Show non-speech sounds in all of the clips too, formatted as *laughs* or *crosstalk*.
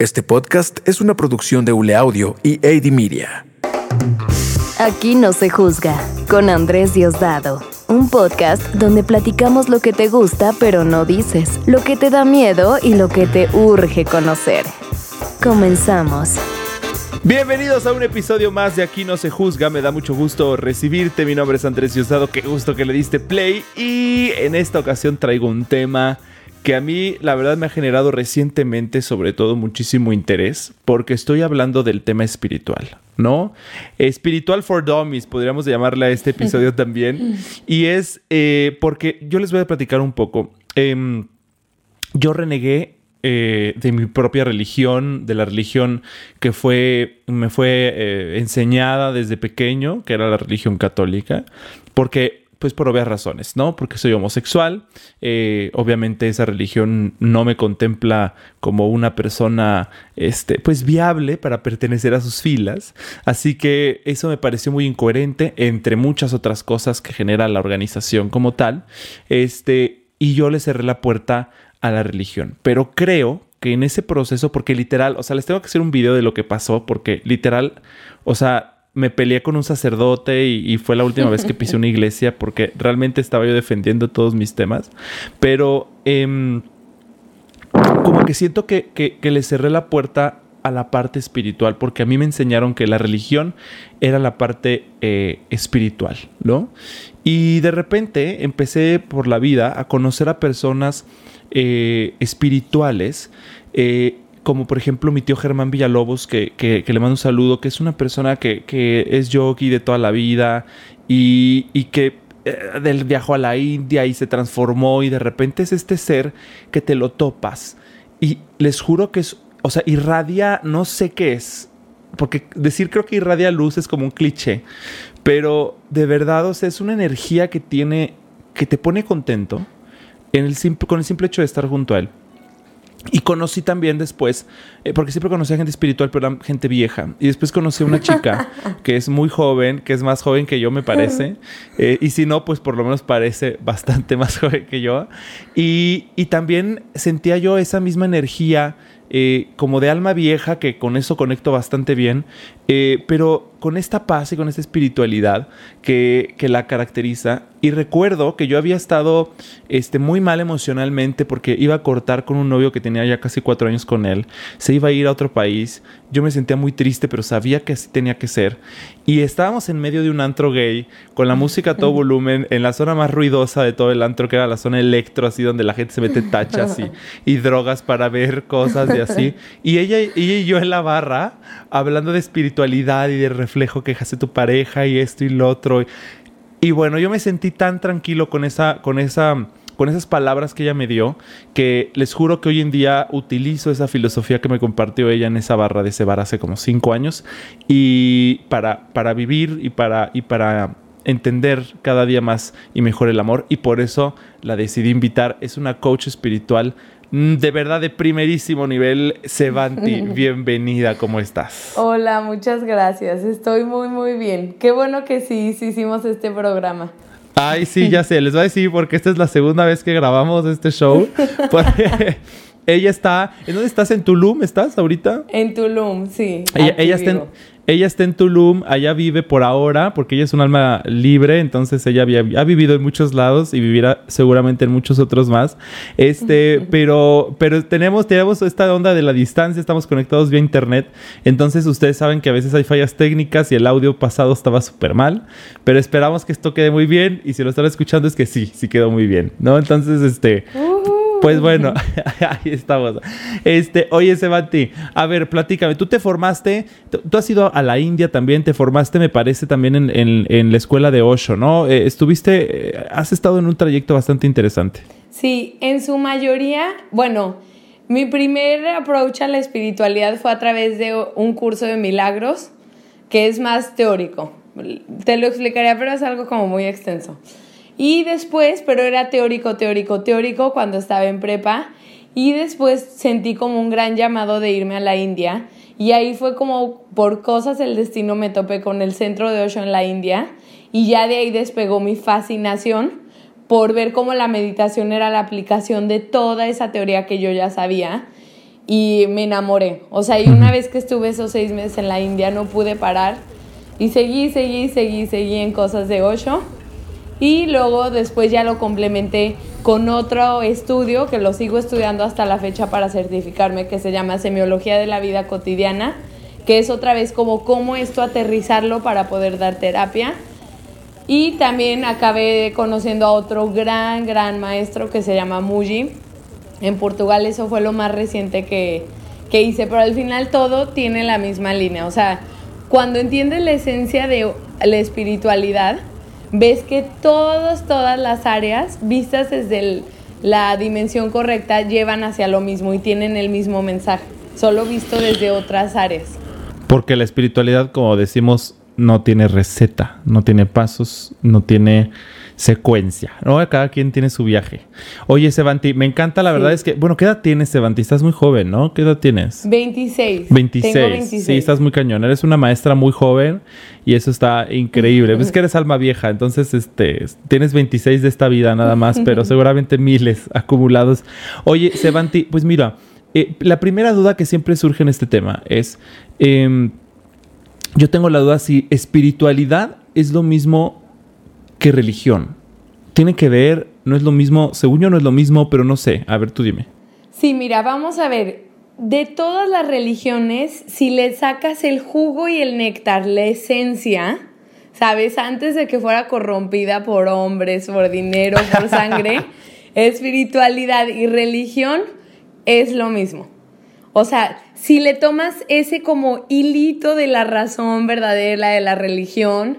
Este podcast es una producción de Ule Audio y AD Media. Aquí no se juzga, con Andrés Diosdado. Un podcast donde platicamos lo que te gusta pero no dices, lo que te da miedo y lo que te urge conocer. Comenzamos. Bienvenidos a un episodio más de Aquí no se juzga. Me da mucho gusto recibirte. Mi nombre es Andrés Diosdado. Qué gusto que le diste play. Y en esta ocasión traigo un tema que a mí la verdad me ha generado recientemente sobre todo muchísimo interés porque estoy hablando del tema espiritual, ¿no? Espiritual for Dummies, podríamos llamarle a este episodio también. Y es eh, porque yo les voy a platicar un poco. Em, yo renegué eh, de mi propia religión, de la religión que fue, me fue eh, enseñada desde pequeño, que era la religión católica, porque pues por obvias razones, ¿no? Porque soy homosexual, eh, obviamente esa religión no me contempla como una persona, este, pues viable para pertenecer a sus filas, así que eso me pareció muy incoherente entre muchas otras cosas que genera la organización como tal, este, y yo le cerré la puerta a la religión, pero creo que en ese proceso, porque literal, o sea, les tengo que hacer un video de lo que pasó, porque literal, o sea, me peleé con un sacerdote y, fue la última vez que pisé una iglesia porque realmente estaba yo defendiendo todos mis temas. Pero em, como que siento que, que, le cerré la puerta a la parte espiritual, porque a mí me enseñaron que la religión era la parte eh, espiritual, ¿no? Y de repente empecé por la vida a conocer a personas eh, espirituales eh, como por ejemplo mi tío Germán Villalobos, que, le mando un saludo, que es una persona que, es yogi de toda la vida y, que eh, viajó a la India y se transformó y de repente es este ser que te lo topas. Y les juro que es, o sea, irradia, no sé qué es, porque decir creo que irradia luz es como un cliché, pero de verdad, o sea, es una energía que tiene, que te pone contento en el con el simple hecho de estar junto a él. Y conocí también después, eh, porque siempre conocí a gente espiritual, pero era gente vieja. Y después conocí a una chica *laughs* que es muy joven, que es más joven que yo, me parece. Eh, y si no, pues por lo menos parece bastante *laughs* más joven que yo. Y, y también sentía yo esa misma energía eh, como de alma vieja, que con eso conecto bastante bien, eh, pero con esta paz y con esta espiritualidad que, que, la caracteriza. Y recuerdo que yo había estado este, muy mal emocionalmente porque iba a cortar con un novio que tenía ya casi cuatro años con él, se iba a ir a otro país, yo me sentía muy triste, pero sabía que así tenía que ser. Y estábamos en medio de un antro gay, con la música a todo volumen, en la zona más ruidosa de todo el antro, que era la zona electro, así donde la gente se mete tachas y, y drogas para ver cosas y así. Y ella, ella y yo en la barra, hablando de espiritualidad y de reflejo que hace tu pareja y esto y lo otro. Y bueno, yo me sentí tan tranquilo con esa, con esa, con esas palabras que ella me dio, que les juro que hoy en día utilizo esa filosofía que me compartió ella en esa barra de ese bar hace como cinco años y para, para vivir y para, y para entender cada día más y mejor el amor y por eso la decidí invitar. Es una coach espiritual de verdad de primerísimo nivel. Sevanti, *laughs* bienvenida, ¿cómo estás? Hola, muchas gracias. Estoy muy, muy bien. Qué bueno que sí, sí hicimos este programa. Ay, sí, ya sé, les voy a decir porque esta es la segunda vez que grabamos este show. *laughs* ella está, ¿en dónde estás? ¿En Tulum estás ahorita? En Tulum, sí. Ella, ella está en, ella está en Tulum, allá vive por ahora, porque ella es un alma libre, entonces ella había, ha vivido en muchos lados y vivirá seguramente en muchos otros más. Este, pero, pero tenemos, tenemos esta onda de la distancia, estamos conectados vía internet, entonces ustedes saben que a veces hay fallas técnicas y el audio pasado estaba súper mal, pero esperamos que esto quede muy bien y si lo están escuchando es que sí, sí quedó muy bien, ¿no? Entonces, este... Pues bueno, *laughs* ahí estamos. Este, oye, Sebati, a ver, platícame, tú te formaste, tú has ido a la India también, te formaste, me parece, también en, la escuela de Osho, ¿no? Eh, estuviste, eh, has estado en un trayecto bastante interesante. Sí, en su mayoría, bueno, mi primer approach a la espiritualidad fue a través de un curso de milagros, que es más teórico. Te lo explicaría, pero es algo como muy extenso. Y después, pero era teórico, teórico, teórico cuando estaba en prepa. Y después sentí como un gran llamado de irme a la India. Y ahí fue como por cosas el destino me topé con el centro de Osho en la India. Y ya de ahí despegó mi fascinación por ver cómo la meditación era la aplicación de toda esa teoría que yo ya sabía. y me enamoré. O sea, y una vez que estuve esos seis meses en la India no pude parar y seguí, seguí, seguí, seguí en cosas de Osho. Y luego después ya lo complementé con otro estudio que lo sigo estudiando hasta la fecha para certificarme, que se llama Semiología de la Vida Cotidiana, que es otra vez como cómo esto aterrizarlo para poder dar terapia. Y también acabé conociendo a otro gran, gran maestro que se llama Muji. En Portugal eso fue lo más reciente que, que hice, pero al final todo tiene la misma línea. O sea, cuando entiendes la esencia de la espiritualidad, ves que todas, todas las áreas vistas desde la dimensión correcta llevan hacia lo mismo y tienen el mismo mensaje, solo visto desde otras áreas. Porque la espiritualidad, como decimos, no tiene receta, no tiene pasos, no tiene secuencia, ¿no? Cada quien tiene su viaje. Oye, Sevanti, me encanta, la verdad es que, bueno, ¿qué edad tienes, Sevanti? Estás muy joven, ¿no? ¿Qué edad tienes? 26. 26. Tengo 26. Sí, estás muy cañón. Eres una maestra muy joven y eso está increíble. Es que eres alma vieja, entonces este, tienes 26 de esta vida nada más, pero *laughs* seguramente miles acumulados. Oye, Sevanti, pues mira, eh, la primera duda que siempre surge en este tema es, em, yo tengo la duda si espiritualidad es lo mismo que religión. Tiene que ver, no es lo mismo, según yo no es lo mismo, pero no sé. A ver, tú dime. Sí, mira, vamos a ver. De todas las religiones, si le sacas el jugo y el néctar, la esencia, ¿sabes? Antes de que fuera corrompida por hombres, por dinero, por *laughs* sangre, espiritualidad y religión es lo mismo. O sea, si le tomas ese como hilito de la razón verdadera de la religión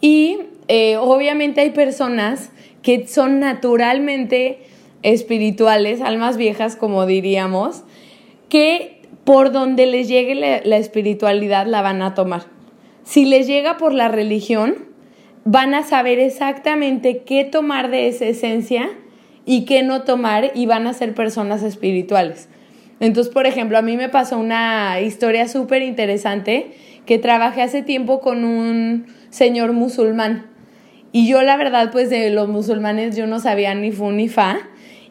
y eh, obviamente hay personas que son naturalmente espirituales, almas viejas como diríamos, que por donde les llegue la, la espiritualidad la van a tomar. Si les llega por la religión, van a saber exactamente qué tomar de esa esencia y qué no tomar y van a ser personas espirituales. Entonces, por ejemplo, a mí me pasó una historia súper interesante que trabajé hace tiempo con un señor musulmán. Y yo la verdad, pues de los musulmanes yo no sabía ni fu ni fa.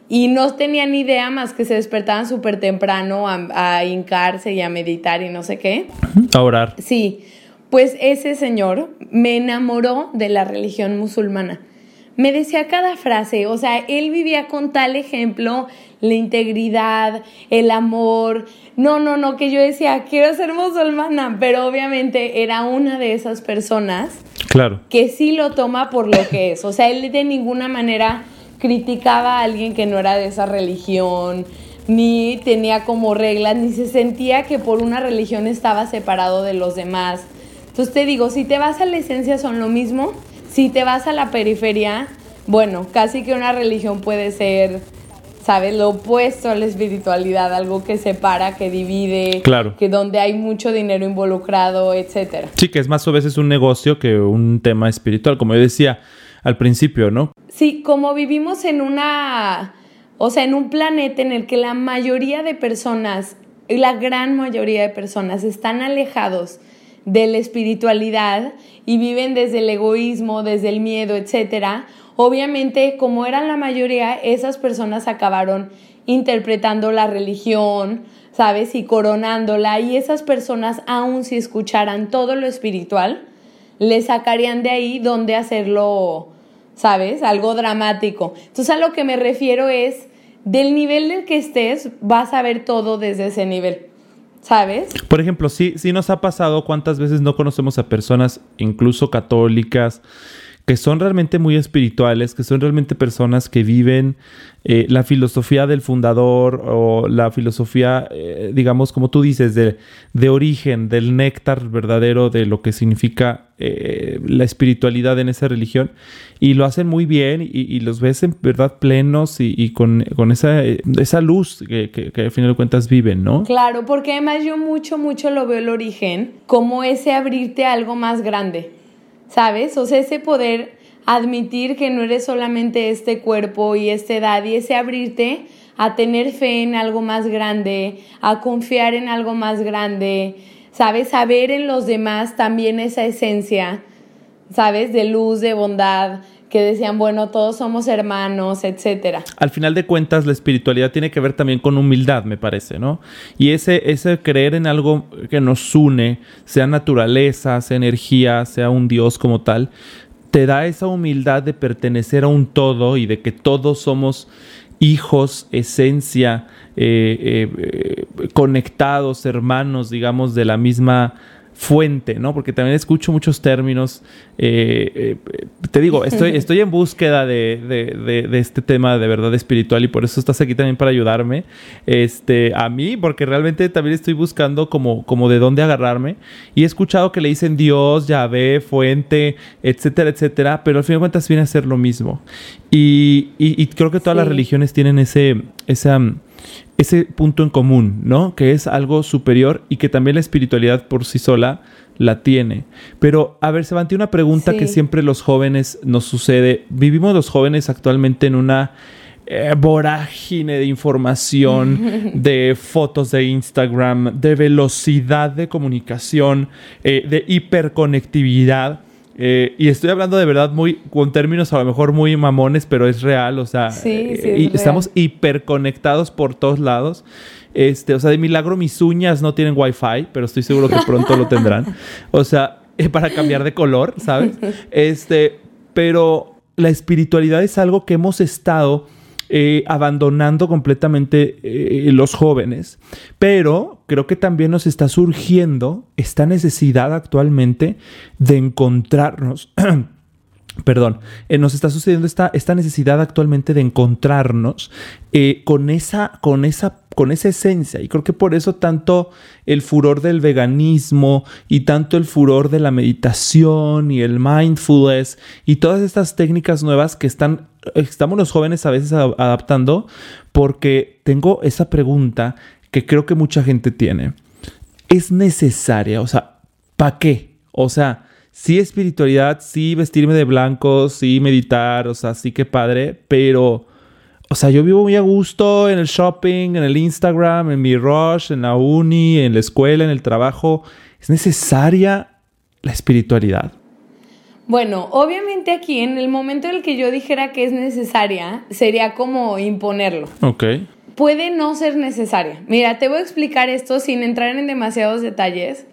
Y no tenía ni idea más que se despertaban súper temprano a, a hincarse y a meditar y no sé qué. A orar. Sí, pues ese señor me enamoró de la religión musulmana. Me decía cada frase, o sea, él vivía con tal ejemplo la integridad, el amor. No, no, no, que yo decía, quiero ser musulmana, pero obviamente era una de esas personas Claro. que sí lo toma por lo que es. O sea, él de ninguna manera criticaba a alguien que no era de esa religión, ni tenía como reglas, ni se sentía que por una religión estaba separado de los demás. Entonces te digo, si te vas a la esencia son lo mismo, si te vas a la periferia, bueno, casi que una religión puede ser, ¿sabes? Lo opuesto a la espiritualidad, algo que separa, que divide, Claro. que donde hay mucho dinero involucrado, etcétera. Sí, que es más a veces un negocio que un tema espiritual, como yo decía al principio, ¿no? Sí, como vivimos en una, o sea, en un planeta en el que la mayoría de personas, la gran mayoría de personas están alejados de la espiritualidad y viven desde el egoísmo, desde el miedo, etcétera. Obviamente, como eran la mayoría, esas personas acabaron interpretando la religión, ¿sabes? Y coronándola. Y esas personas, aun si escucharan todo lo espiritual, le sacarían de ahí donde hacerlo, ¿sabes? Algo dramático. Entonces a lo que me refiero es, del nivel del que estés, vas a ver todo desde ese nivel, ¿sabes? Por ejemplo, sí, sí nos ha pasado cuántas veces no conocemos a personas, incluso católicas, que son realmente muy espirituales, que son realmente personas que viven eh, la filosofía del fundador o la filosofía, eh, digamos, como tú dices, de, de, origen, del néctar verdadero de lo que significa eh, la espiritualidad en esa religión, y lo hacen muy bien y, los ves en verdad plenos y, con, con, esa, esa luz que, que, que al final de cuentas viven, ¿no? Claro, porque además yo mucho, mucho lo veo el origen como ese abrirte a algo más grande. ¿sabes? O sea, ese poder admitir que no eres solamente este cuerpo y esta edad y ese abrirte a tener fe en algo más grande, a confiar en algo más grande, ¿sabes? Saber en los demás también esa esencia, ¿sabes? De luz, de bondad, que decían, bueno, todos somos hermanos, etcétera. Al final de cuentas, la espiritualidad tiene que ver también con humildad, me parece, ¿no? Y ese, ese creer en algo que nos une, sea naturaleza, sea energía, sea un Dios como tal, te da esa humildad de pertenecer a un todo y de que todos somos hijos, esencia, eh, eh, conectados, hermanos, digamos, de la misma fuente, ¿no? Porque también escucho muchos términos. Eh, eh, te digo, estoy, *laughs* estoy en búsqueda de, este tema de verdad espiritual y por eso estás aquí también para ayudarme. Este, a mí, porque realmente también estoy buscando como, como de dónde agarrarme. Y he escuchado que le dicen Dios, Yahvé, fuente, etcétera, etcétera, pero al fin de cuentas viene a ser lo mismo. Y, creo que todas las religiones tienen ese, esa ese punto en común, ¿no? Que es algo superior y que también la espiritualidad por sí sola la tiene. Pero, a ver, se Sebanti, una pregunta que siempre los jóvenes nos sucede. Vivimos los jóvenes actualmente en una eh, vorágine de información, *laughs* de fotos de Instagram, de velocidad de comunicación, eh, de hiperconectividad. Eh, y estoy hablando de verdad muy, con términos a lo mejor muy mamones, pero es real, o sea, eh, estamos hiperconectados por todos lados. Este, o sea, de milagro mis uñas no tienen wifi, pero estoy seguro que pronto lo tendrán. *laughs* O sea, eh, para cambiar de color, ¿sabes? *laughs* Este, pero la espiritualidad es algo que hemos estado eh, abandonando completamente eh, los jóvenes. Pero creo que también nos está surgiendo esta necesidad actualmente de encontrarnos. *clears throat* perdón, eh, nos está sucediendo esta, esta, necesidad actualmente de encontrarnos con, esa, con, esa, con esa esencia. Y creo que por eso tanto el furor del veganismo y tanto el furor de la meditación y el mindfulness y todas estas técnicas nuevas que están estamos los jóvenes a veces adaptando porque tengo esa pregunta que creo que mucha gente tiene. ¿Es necesaria? O sea, ¿para qué? O sea, sí espiritualidad, sí vestirme de blanco, sí meditar, o sea, sí que padre, pero, o sea, yo vivo muy a gusto en el shopping, en el Instagram, en mi rush, en la uni, en la escuela, en el trabajo. ¿Es necesaria la espiritualidad? Bueno, obviamente aquí en el momento en el que yo dijera que es necesaria, sería como imponerlo. Ok. Puede no ser necesaria. Mira, te voy a explicar esto sin entrar en demasiados detalles.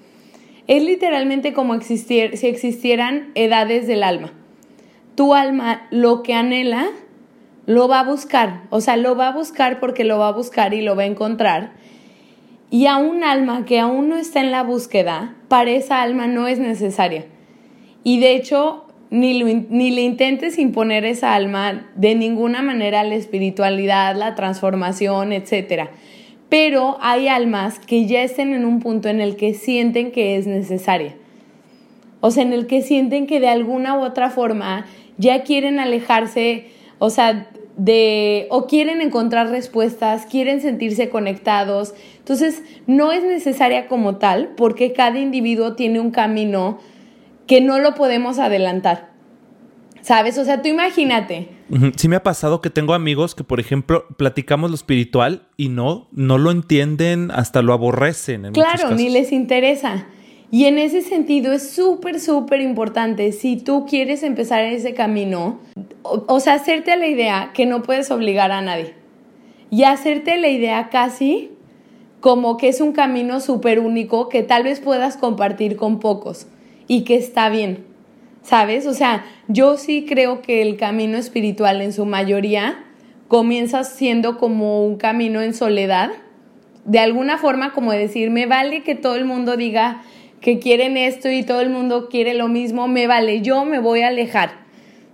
Es literalmente como existir, si existieran edades del alma. Tu alma lo que anhela, lo va a buscar. O sea, lo va a buscar porque lo va a buscar y lo va a encontrar. Y a un alma que aún no está en la búsqueda, para esa alma no es necesaria. Y de hecho, ni, ni le intentes imponer esa alma de ninguna manera la espiritualidad, la transformación, etc. Pero hay almas que ya estén en un punto en el que sienten que es necesaria. O sea, en el que sienten que de alguna u otra forma ya quieren alejarse, o sea, de o quieren encontrar respuestas, quieren sentirse conectados. Entonces, no es necesaria como tal, porque cada individuo tiene un camino que no lo podemos adelantar. ¿Sabes? O sea, tú imagínate. Sí me ha pasado que tengo amigos que, por ejemplo, platicamos lo espiritual y no, no lo entienden, hasta lo aborrecen. claro, ni les interesa. Y en ese sentido es súper, súper importante, si tú quieres empezar ese camino, o, o, sea, hacerte la idea que no puedes obligar a nadie. Y hacerte la idea casi como que es un camino súper único que tal vez puedas compartir con pocos y que está bien, ¿sabes? O sea, yo sí creo que el camino espiritual en su mayoría comienza siendo como un camino en soledad, de alguna forma como decir, me vale que todo el mundo diga que quieren esto y todo el mundo quiere lo mismo, me vale, yo me voy a alejar.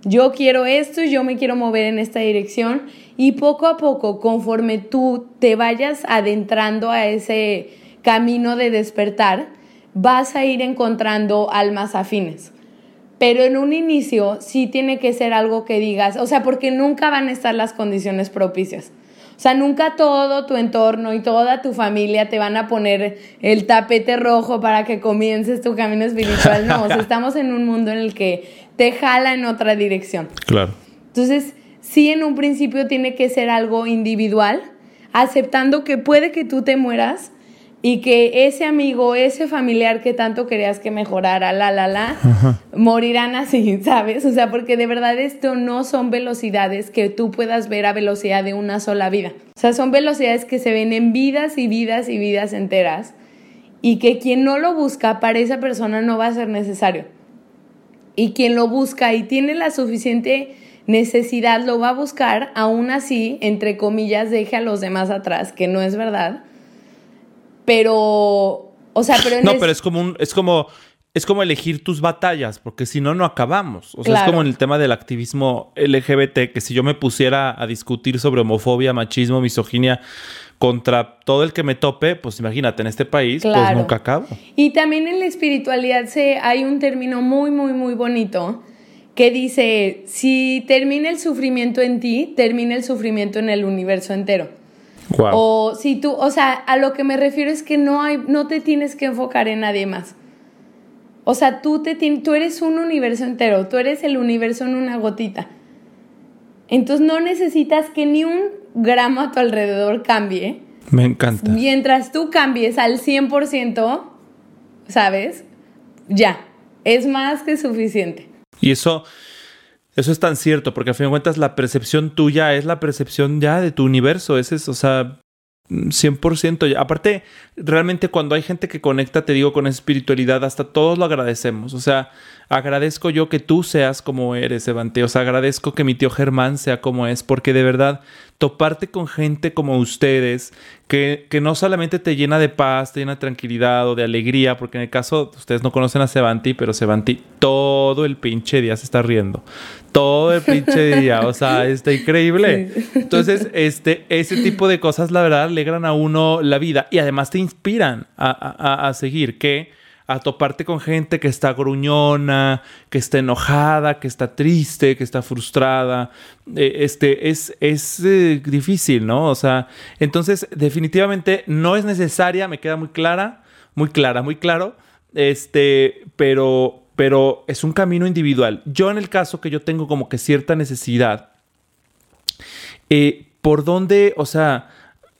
Yo quiero esto y yo me quiero mover en esta dirección y poco a poco, conforme tú te vayas adentrando a ese camino de despertar, vas a ir encontrando almas afines. Pero en un inicio sí tiene que ser algo que digas, o sea, porque nunca van a estar las condiciones propicias. O sea, nunca todo tu entorno y toda tu familia te van a poner el tapete rojo para que comiences tu camino espiritual. No, o sea, *laughs* estamos en un mundo en el que te jala en otra dirección. Claro. Entonces, sí en un principio tiene que ser algo individual, aceptando que puede que tú te mueras y que ese amigo, ese familiar que tanto querías que mejorara, la, la, la, morirán así, *laughs* ¿sabes? O sea, porque de verdad esto no son velocidades que tú puedas ver a velocidad de una sola vida. O sea, son velocidades que se ven en vidas y vidas y vidas enteras y que quien no lo busca para esa persona no va a ser necesario. Y quien lo busca y tiene la suficiente necesidad lo va a buscar, aún así, entre comillas, deje a los demás atrás, que no es verdad pero, o sea, pero... no, pero es como un, es como, es como elegir tus batallas, porque si no, no acabamos. O sea, es como en el tema del activismo LGBT, que si yo me pusiera a discutir sobre homofobia, machismo, misoginia contra todo el que me tope, pues imagínate, en este país, pues nunca acabo. Y también en la espiritualidad se, hay un término muy, muy, muy bonito que dice, si termina el sufrimiento en ti, termina el sufrimiento en el universo entero. O si tú, o sea, a lo que me refiero es que no hay, no te tienes que enfocar en nadie más. O sea, tú, te, tú eres un universo entero, tú eres el universo en una gotita. Entonces no necesitas que ni un gramo a tu alrededor cambie. Me encanta. Mientras tú cambies al 100%, ¿sabes? Ya, es más que suficiente. Y eso, eso es tan cierto, porque a fin de cuentas la percepción tuya es la percepción ya de tu universo. Ese es, o sea, 100%. Aparte, realmente cuando hay gente que conecta, te digo, con espiritualidad, hasta todos lo agradecemos. O sea, agradezco yo que tú seas como eres, Evante. O sea, agradezco que mi tío Germán sea como es, porque de verdad toparte con gente como ustedes, que, que, no solamente te llena de paz, te llena de tranquilidad o de alegría, porque en el caso, ustedes no conocen a Sevanti, pero Sevanti todo el pinche día se está riendo. Todo el pinche *laughs* día, o sea, está increíble. Entonces, este, ese tipo de cosas, la verdad, alegran a uno la vida y además te inspiran a, a, a seguir, que a toparte con gente que está gruñona, que está enojada, que está triste, que está frustrada. Eh, este, es, es eh, difícil, ¿no? O sea, entonces definitivamente no es necesaria, me queda muy clara, muy clara, muy claro, este, pero, pero es un camino individual. Yo en el caso que yo tengo como que cierta necesidad, eh, ¿por dónde, o sea,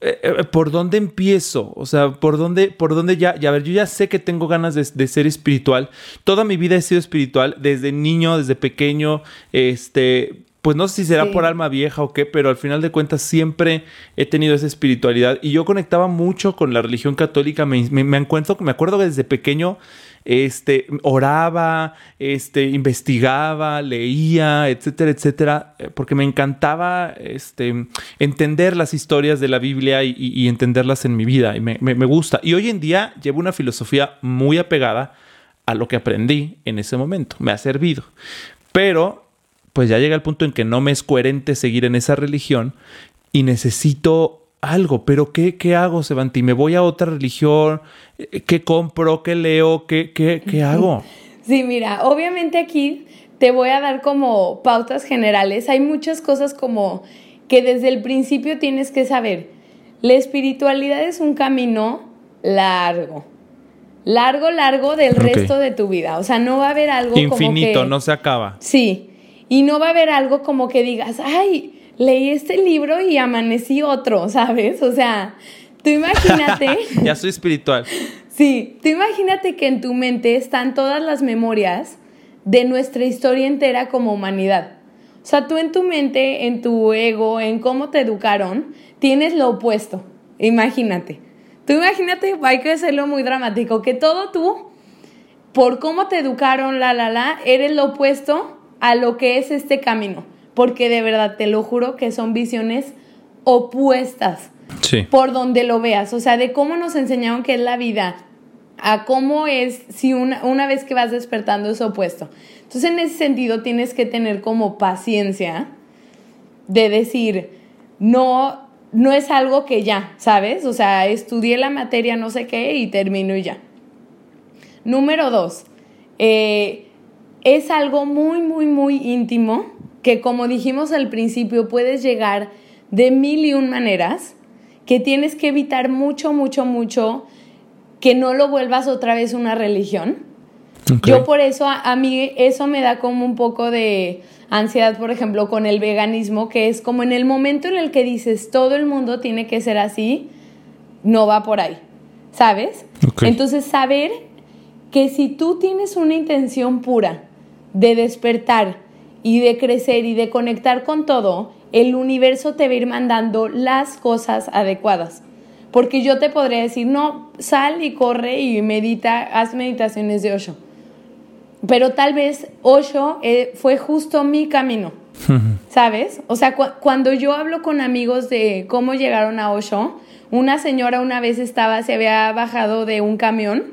eh, eh, ¿por dónde empiezo? O sea, ¿por dónde, por dónde ya, ya, a ver, yo ya sé que tengo ganas de, ser espiritual. Toda mi vida he sido espiritual, desde niño, desde pequeño, este, pues no sé si será por alma vieja o qué, pero al final de cuentas siempre he tenido esa espiritualidad y yo conectaba mucho con la religión católica. Me, me, me, encuentro, me acuerdo que desde pequeño este, oraba, este, investigaba, leía, etcétera, etcétera, eh, porque me encantaba este, entender las historias de la Biblia y, entenderlas en mi vida, y me, me gusta. Y hoy en día llevo una filosofía muy apegada a lo que aprendí en ese momento, me ha servido. Pero, pues ya llega el punto en que no me es coherente seguir en esa religión y necesito algo, pero ¿qué, qué hago, Sebanti? ¿Me voy a otra religión? ¿Qué compro? ¿Qué leo? ¿Qué, qué, qué hago? Sí, mira, obviamente aquí te voy a dar como pautas generales. Hay muchas cosas como que desde el principio tienes que saber. La espiritualidad es un camino largo. Largo, largo del resto de tu vida. O sea, no va a haber algo Infinito, como que, no se acaba. Sí. Y no va a haber algo como que digas, ay, leí este libro y amanecí otro, ¿sabes? O sea, tú imagínate. *laughs* ya soy espiritual. Sí, tú imagínate que en tu mente están todas las memorias de nuestra historia entera como humanidad. O sea, tú en tu mente, en tu ego, en cómo te educaron, tienes lo opuesto. Imagínate. Tú imagínate, hay que hacerlo muy dramático, que todo tú, por cómo te educaron, la, la, la, eres lo opuesto a lo que es este camino porque de verdad te lo juro que son visiones opuestas. Sí. Por donde lo veas, o sea, de cómo nos enseñaron que es la vida, a cómo es si una, una vez que vas despertando es opuesto. Entonces, en ese sentido, tienes que tener como paciencia de decir, no, no es algo que ya, ¿sabes? O sea, estudié la materia no sé qué y termino y ya. Número dos, eh, es algo muy, muy, muy íntimo que como dijimos al principio puedes llegar de mil y un maneras, que tienes que evitar mucho, mucho, mucho que no lo vuelvas otra vez una religión. Yo por eso, a, mí eso me da como un poco de ansiedad, por ejemplo, con el veganismo, que es como en el momento en el que dices todo el mundo tiene que ser así, no va por ahí. ¿sabes? Ok. Entonces, saber que si tú tienes una intención pura de despertar y de crecer y de conectar con todo, el universo te va a ir mandando las cosas adecuadas. Porque yo te podría decir, no, sal y corre y medita, haz meditaciones de Osho. Pero tal vez Osho eh, fue justo mi camino. ¿Sabes? O sea, cu- cuando yo hablo con amigos de cómo llegaron a Osho, una señora una vez estaba, se había bajado de un camión,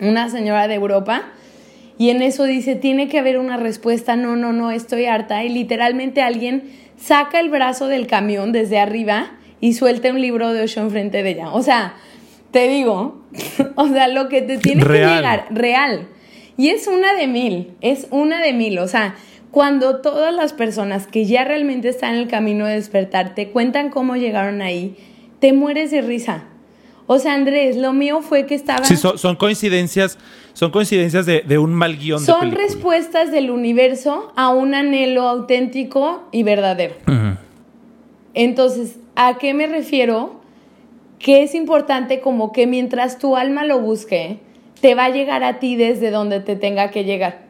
una señora de Europa, y en eso dice, tiene que haber una respuesta, no, no, no, estoy harta. Y literalmente alguien saca el brazo del camión desde arriba y suelta un libro de Osho enfrente de ella. O sea, te digo, *laughs* o sea, lo que te tiene que llegar, real. Y es una de mil, es una de mil. O sea, cuando todas las personas que ya realmente están en el camino de despertar te cuentan cómo llegaron ahí, te mueres de risa. O sea, Andrés, lo mío fue que estaba... Sí, son, son coincidencias, son coincidencias de, de un mal guion Son respuestas del universo a un anhelo auténtico y verdadero. Entonces, ¿a qué me refiero? Que es importante como que mientras tu alma lo busque, te va a llegar a ti desde donde te tenga que llegar.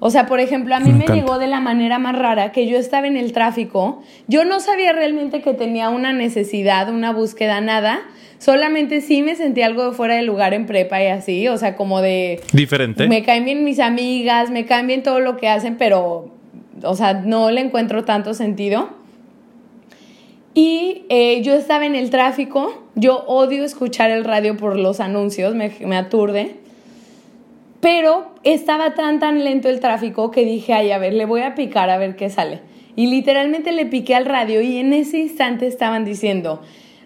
O sea, por ejemplo, a mí Me llegó de la manera más rara que yo estaba en el tráfico. Yo no sabía realmente que tenía una necesidad, una búsqueda, nada. Solamente sí me sentí algo de fuera de lugar en prepa y así. O sea, como de... Diferente. Me caen bien mis amigas, me caen bien todo lo que hacen, pero, o sea, no le encuentro tanto sentido. Y eh, yo estaba en el tráfico, yo odio escuchar el radio por los anuncios, me, me aturde. Pero estaba tan, tan lento el tráfico que dije, ay, a ver, le voy a picar a ver qué sale. Y literalmente le piqué al radio y en ese instante estaban diciendo,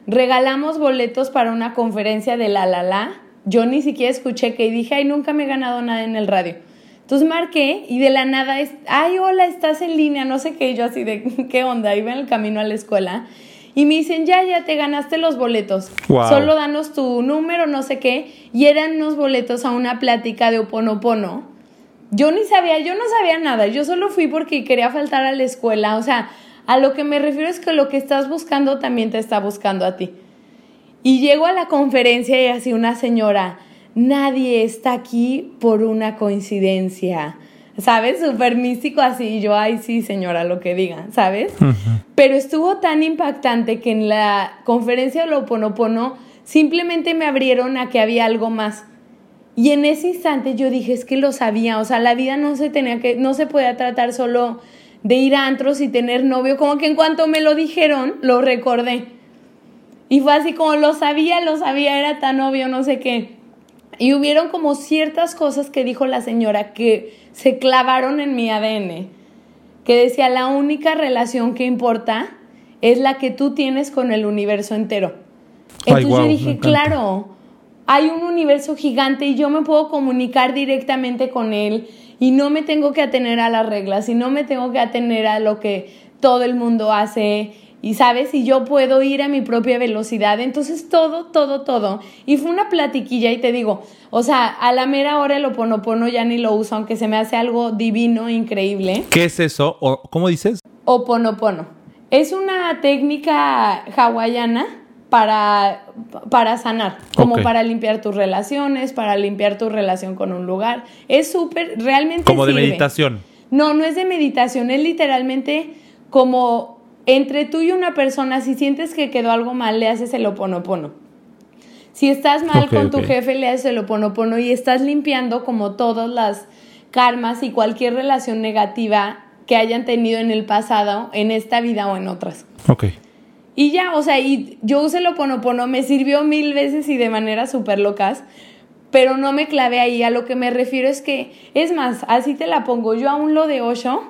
regalamos boletos para una conferencia de la la la. Yo ni siquiera escuché que y dije, ay, nunca me he ganado nada en el radio. Entonces marqué y de la nada, es, ay, hola, estás en línea, no sé qué, yo así de, *laughs* ¿qué onda? Iba en el camino a la escuela. Y me dicen, ya, ya te ganaste los boletos. Wow. Solo danos tu número, no sé qué. Y eran unos boletos a una plática de Oponopono. Yo ni sabía, yo no sabía nada. Yo solo fui porque quería faltar a la escuela. O sea, a lo que me refiero es que lo que estás buscando también te está buscando a ti. Y llego a la conferencia y así una señora, nadie está aquí por una coincidencia. ¿Sabes? Súper místico así. Y yo, ay, sí, señora, lo que diga, ¿sabes? Pero estuvo tan impactante que en la conferencia de Loponopono simplemente me abrieron a que había algo más. Y en ese instante yo dije, es que lo sabía, o sea, la vida no se tenía que, no se podía tratar solo de ir a antros y tener novio, como que en cuanto me lo dijeron, lo recordé. Y fue así como lo sabía, lo sabía, era tan obvio, no sé qué. Y hubieron como ciertas cosas que dijo la señora que se clavaron en mi ADN, que decía, la única relación que importa es la que tú tienes con el universo entero. Ay, Entonces yo dije, claro, hay un universo gigante y yo me puedo comunicar directamente con él y no me tengo que atener a las reglas y no me tengo que atener a lo que todo el mundo hace y sabes, y yo puedo ir a mi propia velocidad, entonces todo, todo, todo. Y fue una platiquilla y te digo, o sea, a la mera hora el oponopono ya ni lo uso, aunque se me hace algo divino, increíble. ¿Qué es eso? O, ¿Cómo dices? Oponopono. Es una técnica hawaiana para, para sanar, como para limpiar tus relaciones, para limpiar tu relación con un lugar. Es súper, realmente Como de meditación. No, no es de meditación, es literalmente como entre tú y una persona, si sientes que quedó algo mal, le haces el oponopono. Si estás mal con tu jefe, le haces el oponopono y estás limpiando como todas las karmas y cualquier relación negativa que hayan tenido en el pasado, en esta vida o en otras. Ok. Y ya, o sea, y yo usé el oponopono, me sirvió mil veces y de manera súper locas, pero no me clavé ahí. A lo que me refiero es que, es más, así te la pongo, yo aún lo de Osho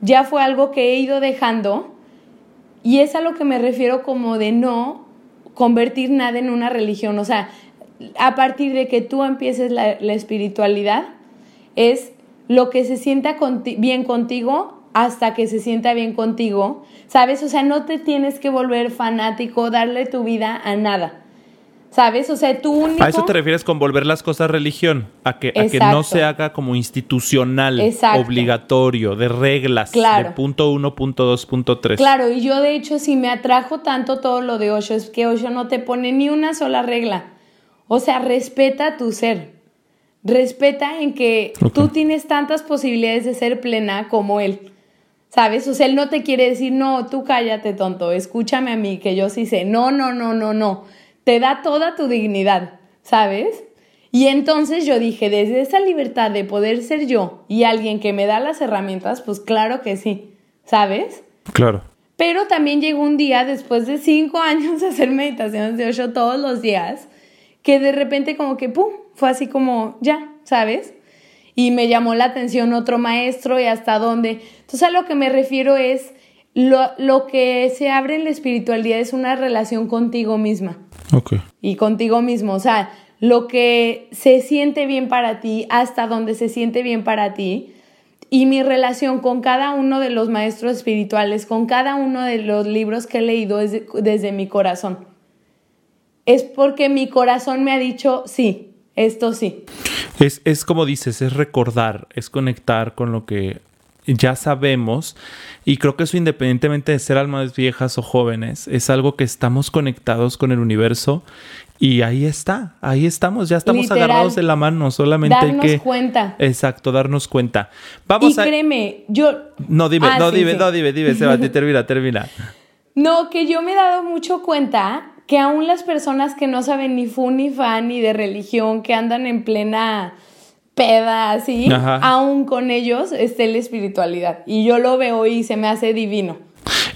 ya fue algo que he ido dejando y es a lo que me refiero como de no convertir nada en una religión. O sea, a partir de que tú empieces la, espiritualidad, es lo que se sienta bien contigo hasta que se sienta bien contigo, ¿sabes? O sea, no te tienes que volver fanático, darle tu vida a nada, ¿sabes? O sea, tú único... ¿A eso te refieres con volver las cosas religión? A que, a que no se haga como institucional, Exacto. obligatorio, de reglas, Claro. de punto uno, punto dos, punto tres. Claro, y yo de hecho si me atrajo tanto todo lo de Osho es que Osho no te pone ni una sola regla. O sea, respeta tu ser. Respeta en que tú tienes tantas posibilidades de ser plena como él. ¿Sabes? O sea, él no te quiere decir, no, tú cállate, tonto, escúchame a mí, que yo sí sé. No, no, no, no, no. Te da toda tu dignidad, ¿sabes? Y entonces yo dije, desde esa libertad de poder ser yo y alguien que me da las herramientas, pues claro que sí, ¿sabes? Claro. Pero también llegó un día, después de cinco *laughs* años de hacer meditaciones de ocho todos los días, que de repente como que, ¡pum!, fue así como, ya, ¿sabes? Y me llamó la atención otro maestro y hasta dónde. Entonces a lo que me refiero es, lo, lo que se abre en la espiritualidad es una relación contigo misma. Ok. Y contigo mismo, o sea, lo que se siente bien para ti, hasta donde se siente bien para ti. Y mi relación con cada uno de los maestros espirituales, con cada uno de los libros que he leído es desde mi corazón. Es porque mi corazón me ha dicho, sí, esto sí. Es, es como dices, es recordar, es conectar con lo que ya sabemos y creo que eso independientemente de ser almas viejas o jóvenes, es algo que estamos conectados con el universo y ahí está, ahí estamos, ya estamos agarrados de la mano, solamente darnos hay que... cuenta. Exacto, darnos cuenta. Vamos y créeme, yo... No, dime, Ah, no, sí, dime, sí. no, dime, dime, Sebasti, *laughs* termina, termina. No, que yo me he dado mucho cuenta que aún las personas que no saben ni fu ni fa ni de religión, que andan en plena peda así, Ajá. aún con ellos esté la espiritualidad. Y yo lo veo y se me hace divino.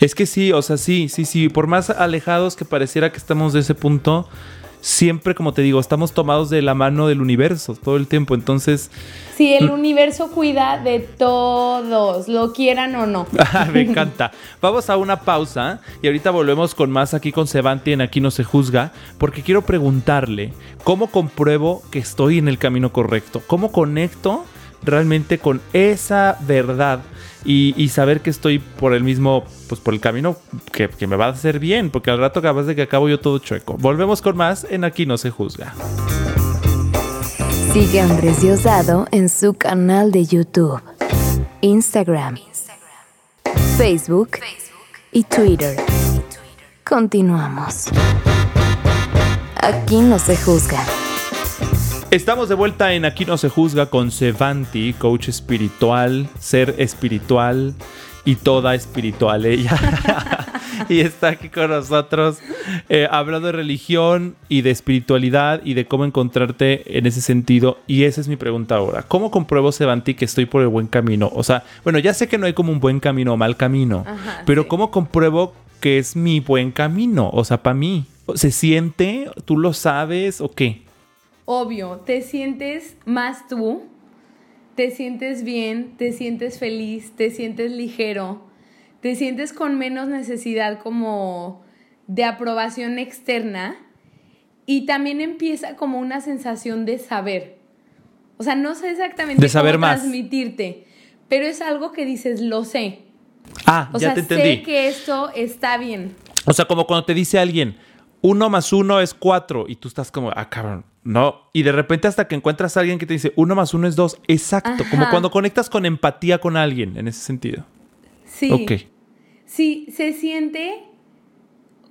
Es que sí, o sea, sí, sí, sí, por más alejados que pareciera que estamos de ese punto, siempre, como te digo, estamos tomados de la mano del universo todo el tiempo, entonces... Si el universo cuida de todos, lo quieran o no. *laughs* Me encanta. Vamos a una pausa y ahorita volvemos con más aquí con Sebanti en Aquí no se juzga, porque quiero preguntarle cómo compruebo que estoy en el camino correcto, cómo conecto realmente con esa verdad y, y saber que estoy por el mismo, pues por el camino que, que me va a hacer bien, porque al rato capaz de que acabo yo todo chueco. Volvemos con más en Aquí no se juzga. Sigue a Andrés Diosdado en su canal de YouTube, Instagram, Facebook y Twitter. Continuamos. Aquí no se juzga. Estamos de vuelta en Aquí no se juzga con Sevanti, coach espiritual, ser espiritual y toda espiritual ella. *laughs* y está aquí con nosotros eh, hablando de religión y de espiritualidad y de cómo encontrarte en ese sentido. Y esa es mi pregunta ahora. ¿Cómo compruebo, Sevanti, que estoy por el buen camino? O sea, bueno, ya sé que no hay como un buen camino o mal camino, Ajá, pero sí. ¿cómo compruebo que es mi buen camino? O sea, para mí. ¿Se siente? ¿Tú lo sabes o qué? Obvio, te sientes más tú, te sientes bien, te sientes feliz, te sientes ligero, te sientes con menos necesidad como de aprobación externa y también empieza como una sensación de saber. O sea, no sé exactamente De saber cómo más. transmitirte, pero es algo que dices, lo sé. Ah, O ya sea, te entendí. sé que esto está bien. O sea, como cuando te dice alguien, uno más uno es cuatro, y tú estás como, ah, cabrón, no. Y de repente hasta que encuentras a alguien que te dice, uno más uno es dos. Exacto, como cuando conectas con empatía con alguien, en ese sentido. Sí. Ok. Sí, se siente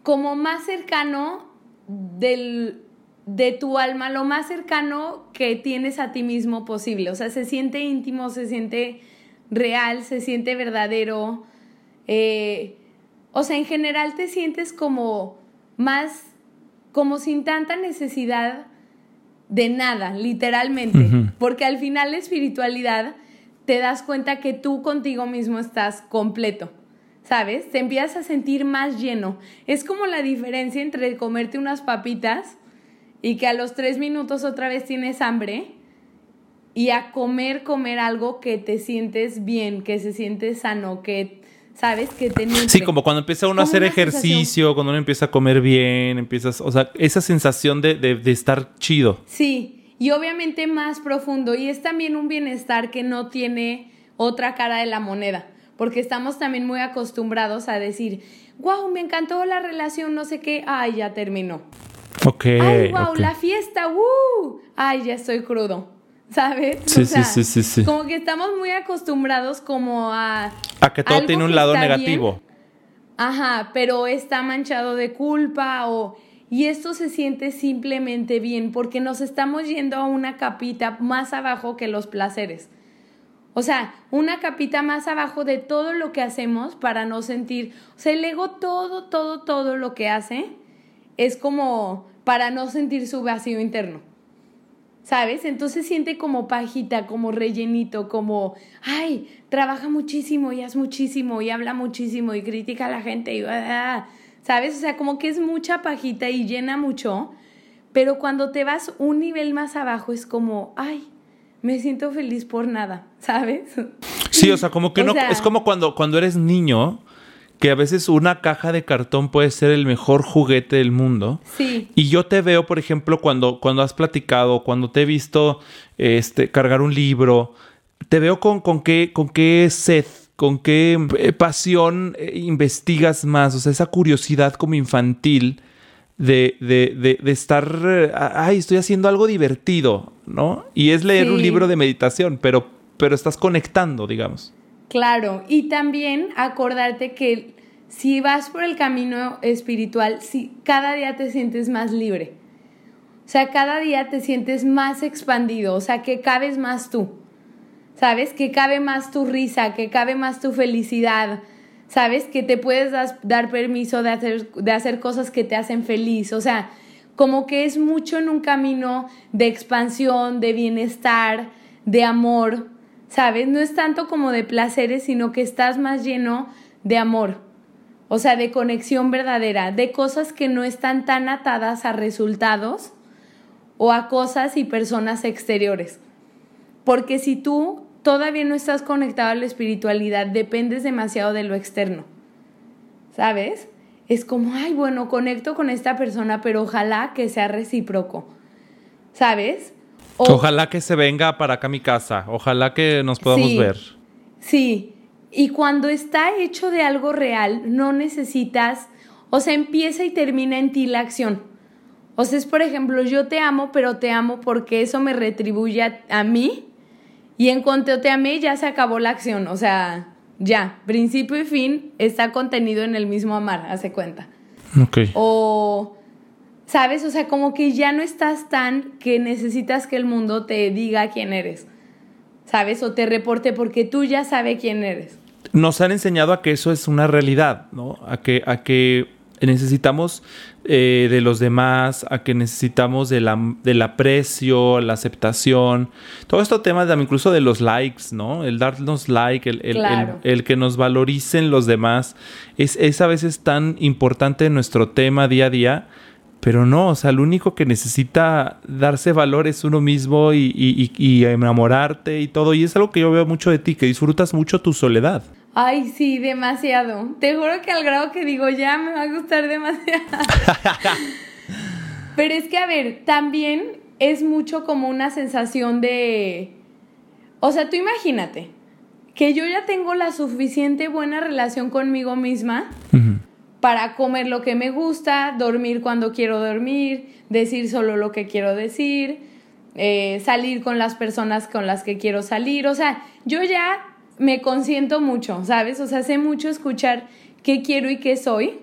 como más cercano del, de tu alma, lo más cercano que tienes a ti mismo posible. O sea, se siente íntimo, se siente real, se siente verdadero. Eh, o sea, en general te sientes como más, como sin tanta necesidad de nada, literalmente. Porque al final la espiritualidad te das cuenta que tú contigo mismo estás completo. ¿Sabes? Te empiezas a sentir más lleno. Es como la diferencia entre comerte unas papitas y que a los tres minutos otra vez tienes hambre y a comer, comer algo que te sientes bien, que se siente sano, que sabes que te nutre. Sí, como cuando empieza uno a hacer ejercicio, cuando uno empieza a comer bien, empiezas, o sea, esa sensación de, de- de estar chido. Sí, y obviamente más profundo. Y es también un bienestar que no tiene otra cara de la moneda. Porque estamos también muy acostumbrados a decir, wow, me encantó la relación, no sé qué, ay, ya terminó. Ok. Ay, wow, la fiesta, ¡uh! Ay, ya estoy crudo. ¿Sabes? Sí, sí, sí, sí, sí. Como que estamos muy acostumbrados como a... A que todo tiene un lado negativo. bien, Ajá, pero está manchado de culpa o... Y esto se siente simplemente bien porque nos estamos yendo a una capita más abajo que los placeres. O sea, una capita más abajo de todo lo que hacemos para no sentir, o sea, el ego todo, todo, todo lo que hace es como para no sentir su vacío interno. ¿Sabes? Entonces siente como pajita, como rellenito, como, ay, trabaja muchísimo y hace muchísimo y habla muchísimo y critica a la gente y, ¿sabes? O sea, como que es mucha pajita y llena mucho, pero cuando te vas un nivel más abajo es como, ay, me siento feliz por nada, *laughs* ¿sabes? Sí, o sea, como que no, es como cuando, cuando eres niño que a veces una caja de cartón puede ser el mejor juguete del mundo. Sí. Y yo te veo, por ejemplo, cuando, cuando has platicado, cuando te he visto este, cargar un libro, te veo con, con, qué, con qué sed, con qué eh, pasión eh, investigas más, o sea, esa curiosidad como infantil de, de, de, estar, eh, ay, estoy haciendo algo divertido, ¿no? Y es leer un libro de meditación, pero, pero estás conectando, digamos. Claro, y también acordarte que si vas por el camino espiritual, si cada día te sientes más libre. O sea, cada día te sientes más expandido, o sea, que cabes más tú. ¿Sabes? Que cabe más tu risa, que cabe más tu felicidad. ¿Sabes? Que te puedes dar permiso de hacer, de hacer cosas que te hacen feliz. O sea, como que es mucho en un camino de expansión, de bienestar, de amor. ¿Sabes? No es tanto como de placeres, sino que estás más lleno de amor, o sea, de conexión verdadera, de cosas que no están tan atadas a resultados o a cosas y personas exteriores. Porque si tú todavía no estás conectado a la espiritualidad, dependes demasiado de lo externo, ¿sabes? Es como, ay, bueno, conecto con esta persona, pero ojalá que sea recíproco, ¿sabes? Ojalá que se venga para acá a mi casa. Ojalá que nos podamos ver. Sí. Y cuando está hecho de algo real, no necesitas, o sea, empieza y termina en ti la acción. O sea, es por ejemplo, yo te amo, pero te amo porque eso me retribuye a, mí. Y en cuanto te amé, ya se acabó la acción. O sea, ya, principio y fin está contenido en el mismo amar, hace cuenta. Ok. O ¿Sabes? O sea, como que ya no estás tan que necesitas que el mundo te diga quién eres. ¿Sabes? O te reporte porque tú ya sabes quién eres. Nos han enseñado a que eso es una realidad, ¿no? A que, a que necesitamos eh, de los demás, a que necesitamos de la, del aprecio, la aceptación. Todo esto tema también incluso de los likes, ¿no? El darnos like, el, el, el, que nos valoricen los demás, es, es a veces tan importante en nuestro tema día a día pero no, o sea, lo único que necesita darse valor es uno mismo y, enamorarte y todo. Y es algo que yo veo mucho de ti, que disfrutas mucho tu soledad. Ay, sí, demasiado. Te juro que al grado que digo, ya me va a gustar demasiado. *laughs* Pero es que, a ver, también es mucho como una sensación de... O sea, tú imagínate que yo ya tengo la suficiente buena relación conmigo misma para comer lo que me gusta, dormir cuando quiero dormir, decir solo lo que quiero decir, eh, salir con las personas con las que quiero salir. O sea, yo ya me consiento mucho, ¿sabes? O sea, sé mucho escuchar qué quiero y qué soy.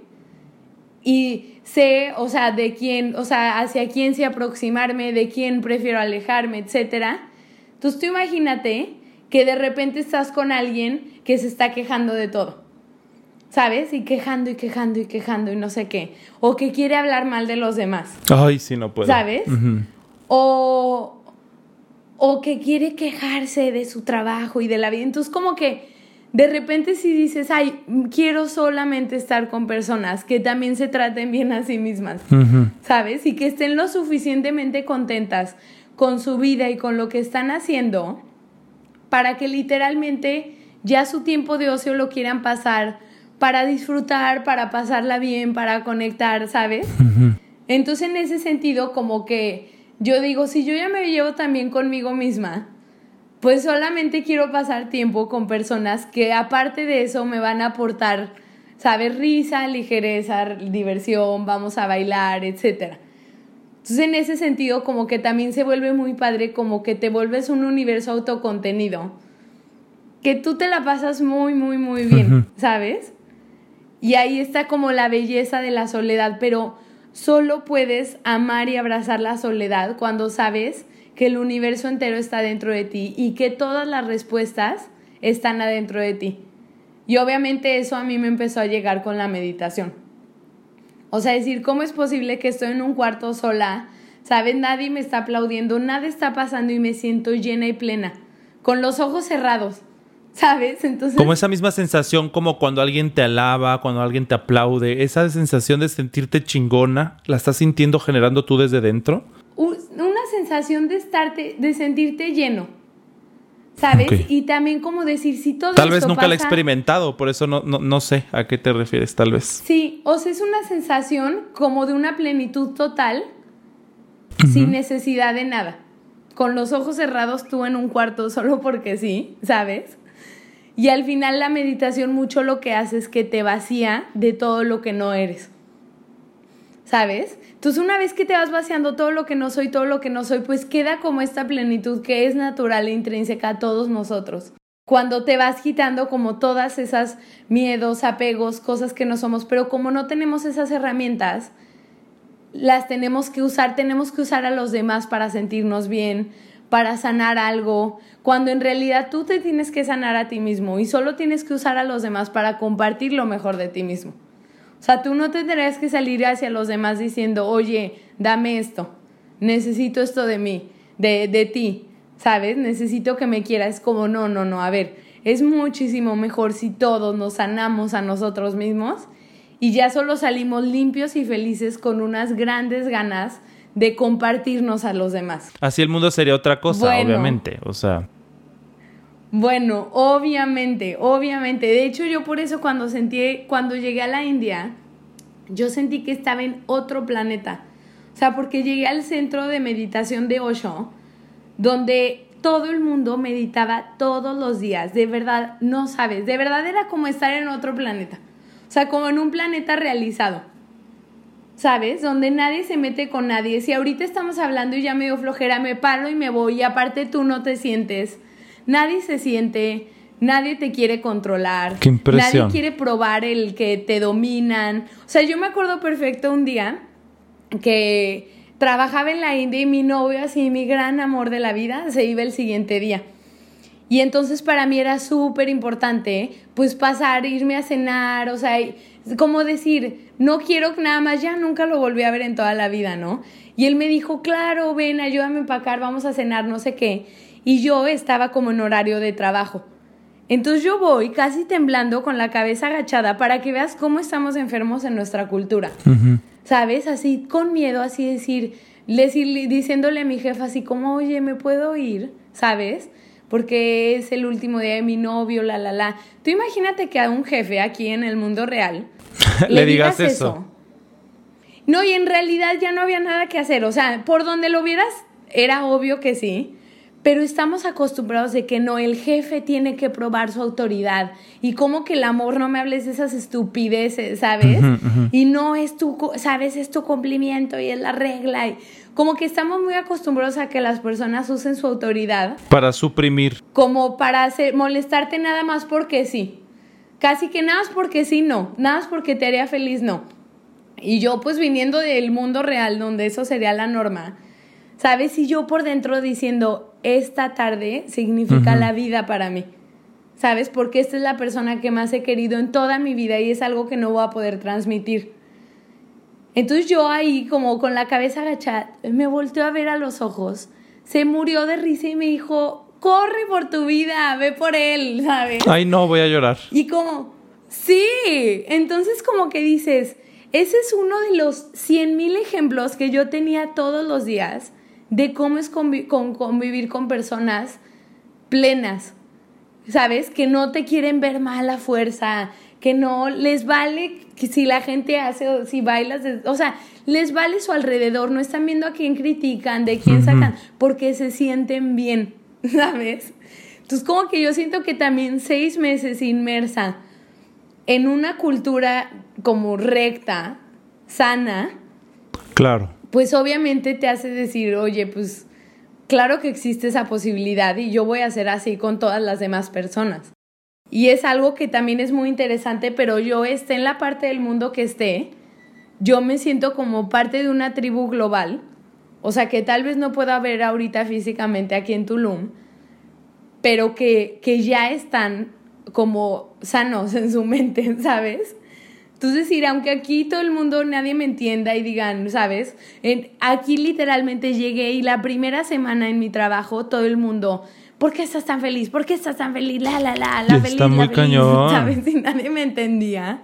Y sé, o sea, de quién, o sea, hacia quién sí aproximarme, de quién prefiero alejarme, etc. Entonces tú imagínate que de repente estás con alguien que se está quejando de todo. ¿Sabes? Y quejando y quejando y quejando y no sé qué. O que quiere hablar mal de los demás. Ay, sí, no puedo. ¿Sabes? O, o que quiere quejarse de su trabajo y de la vida. Entonces, como que de repente si dices, ay, quiero solamente estar con personas que también se traten bien a sí mismas, ¿sabes? Y que estén lo suficientemente contentas con su vida y con lo que están haciendo para que literalmente ya su tiempo de ocio lo quieran pasar para disfrutar, para pasarla bien, para conectar, ¿sabes? Entonces en ese sentido como que yo digo, si yo ya me llevo también conmigo misma, pues solamente quiero pasar tiempo con personas que aparte de eso me van a aportar, ¿sabes? Risa, ligereza, diversión, vamos a bailar, etc. Entonces en ese sentido como que también se vuelve muy padre, como que te vuelves un universo autocontenido, que tú te la pasas muy, muy, muy bien, ¿sabes? Y ahí está como la belleza de la soledad, pero solo puedes amar y abrazar la soledad cuando sabes que el universo entero está dentro de ti y que todas las respuestas están adentro de ti. Y obviamente eso a mí me empezó a llegar con la meditación. O sea, decir, ¿cómo es posible que estoy en un cuarto sola? ¿Sabes? Nadie me está aplaudiendo, nada está pasando y me siento llena y plena, con los ojos cerrados. ¿Sabes? Entonces. Como esa misma sensación como cuando alguien te alaba, cuando alguien te aplaude, esa sensación de sentirte chingona, ¿la estás sintiendo generando tú desde dentro? Una sensación de estarte, de sentirte lleno. ¿Sabes? Y también como decir, si todo Tal vez nunca la he experimentado, por eso no, no, no sé a qué te refieres, tal vez. Sí, o sea, es una sensación como de una plenitud total, sin necesidad de nada. Con los ojos cerrados tú en un cuarto solo porque sí, ¿sabes? Y al final la meditación mucho lo que hace es que te vacía de todo lo que no eres. ¿Sabes? Entonces una vez que te vas vaciando todo lo que no soy, todo lo que no soy, pues queda como esta plenitud que es natural e intrínseca a todos nosotros. Cuando te vas quitando como todas esas miedos, apegos, cosas que no somos, pero como no tenemos esas herramientas, las tenemos que usar, tenemos que usar a los demás para sentirnos bien, para sanar algo, cuando en realidad tú te tienes que sanar a ti mismo y solo tienes que usar a los demás para compartir lo mejor de ti mismo. O sea, tú no tendrías que salir hacia los demás diciendo, oye, dame esto, necesito esto de mí, de, de ti, ¿sabes? Necesito que me quieras. Como, no, no, no, a ver, es muchísimo mejor si todos nos sanamos a nosotros mismos y ya solo salimos limpios y felices con unas grandes ganas de compartirnos a los demás. Así el mundo sería otra cosa, obviamente, o sea. Bueno, obviamente, obviamente. De hecho, yo por eso cuando sentí, cuando llegué a la India, yo sentí que estaba en otro planeta. O sea, porque llegué al centro de meditación de Osho, donde todo el mundo meditaba todos los días. De verdad, no sabes, de verdad era como estar en otro planeta. O sea, como en un planeta realizado. ¿Sabes? Donde nadie se mete con nadie. Si ahorita estamos hablando y ya me dio flojera, me paro y me voy y aparte tú no te sientes nadie se siente, nadie te quiere controlar, Qué impresión. nadie quiere probar el que te dominan. O sea, yo me acuerdo perfecto un día que trabajaba en la India y mi novio, así mi gran amor de la vida, se iba el siguiente día. Y entonces para mí era súper importante, pues pasar, irme a cenar, o sea, como decir, no quiero nada más, ya nunca lo volví a ver en toda la vida, ¿no? Y él me dijo, claro, ven, ayúdame a empacar, vamos a cenar, no sé qué y yo estaba como en horario de trabajo. Entonces yo voy casi temblando con la cabeza agachada para que veas cómo estamos enfermos en nuestra cultura. ¿Sabes? Así con miedo, así decir, decir, diciéndole a mi jefa así como, oye, ¿me puedo ir? ¿Sabes? Porque es el último día de mi novio, la, la, la. Tú imagínate que a un jefe aquí en el mundo real *laughs* le, digas, eso. No, y en realidad ya no había nada que hacer. O sea, por donde lo vieras, era obvio que sí pero estamos acostumbrados de que no, el jefe tiene que probar su autoridad y como que el amor no me hables de esas estupideces, ¿sabes? Y no es tu, ¿sabes? Es tu cumplimiento y es la regla. Y como que estamos muy acostumbrados a que las personas usen su autoridad. Para suprimir. Como para hacer, molestarte nada más porque sí. Casi que nada más porque sí, no. Nada más porque te haría feliz, no. Y yo pues viniendo del mundo real donde eso sería la norma ¿Sabes? Y yo por dentro diciendo, esta tarde significa la vida para mí. ¿Sabes? Porque esta es la persona que más he querido en toda mi vida y es algo que no voy a poder transmitir. Entonces yo ahí, como con la cabeza agachada, me volteó a ver a los ojos, se murió de risa y me dijo, corre por tu vida, ve por él, ¿sabes? Ay, no, voy a llorar. Y como, sí, entonces como que dices, ese es uno de los cien mil ejemplos que yo tenía todos los días de cómo es convivir con personas plenas, ¿sabes? Que no te quieren ver mal a fuerza, que no les vale que si la gente hace o si bailas, o sea, les vale su alrededor, no están viendo a quién critican, de quién sacan, porque se sienten bien, *laughs* ¿sabes? Entonces como que yo siento que también seis meses inmersa en una cultura como recta, sana. Claro pues obviamente te hace decir, oye, pues claro que existe esa posibilidad y yo voy a hacer así con todas las demás personas. Y es algo que también es muy interesante, pero yo esté en la parte del mundo que esté, yo me siento como parte de una tribu global, o sea, que tal vez no pueda ver ahorita físicamente aquí en Tulum, pero que, que ya están como sanos en su mente, *laughs* ¿sabes? Entonces, decir, aunque aquí todo el mundo, nadie me entienda y digan, ¿sabes? aquí literalmente llegué y la primera semana en mi trabajo, todo el mundo, ¿por qué estás tan feliz? ¿Por qué estás tan feliz? La, la, la, la feliz. Está muy *laughs* cañón. ¿Sabes? Y nadie me entendía.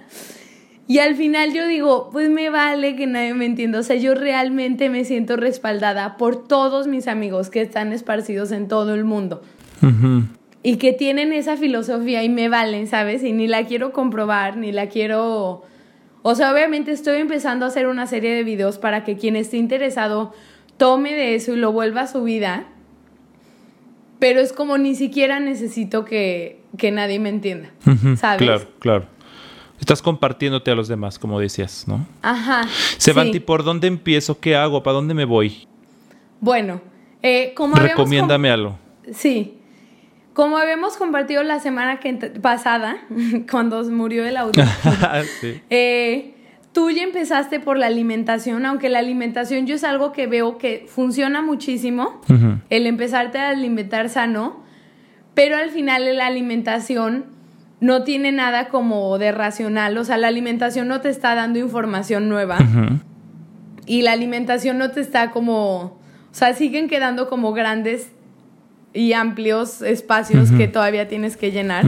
Y al final yo digo, pues me vale que nadie me entienda. O sea, yo realmente me siento respaldada por todos mis amigos que están esparcidos en todo el mundo. Y que tienen esa filosofía y me valen, ¿sabes? Y ni la quiero comprobar, ni la quiero... O sea, obviamente estoy empezando a hacer una serie de videos para que quien esté interesado tome de eso y lo vuelva a su vida. Pero es como ni siquiera necesito que, que nadie me entienda, ¿sabes? Claro, claro. Estás compartiéndote a los demás, como decías, ¿no? Ajá. Sebanti, ¿por dónde empiezo? ¿Qué hago? ¿Para dónde me voy? Bueno, eh, como Recomiéndame algo. Sí. Como habíamos compartido la semana que pasada, *laughs* cuando murió el audio, *laughs* sí. eh, tú ya empezaste por la alimentación, aunque la alimentación yo es algo que veo que funciona muchísimo, el empezarte a alimentar sano, pero al final la alimentación no tiene nada como de racional, o sea, la alimentación no te está dando información nueva. Y la alimentación no te está como, o sea, siguen quedando como grandes y amplios espacios que todavía tienes que llenar.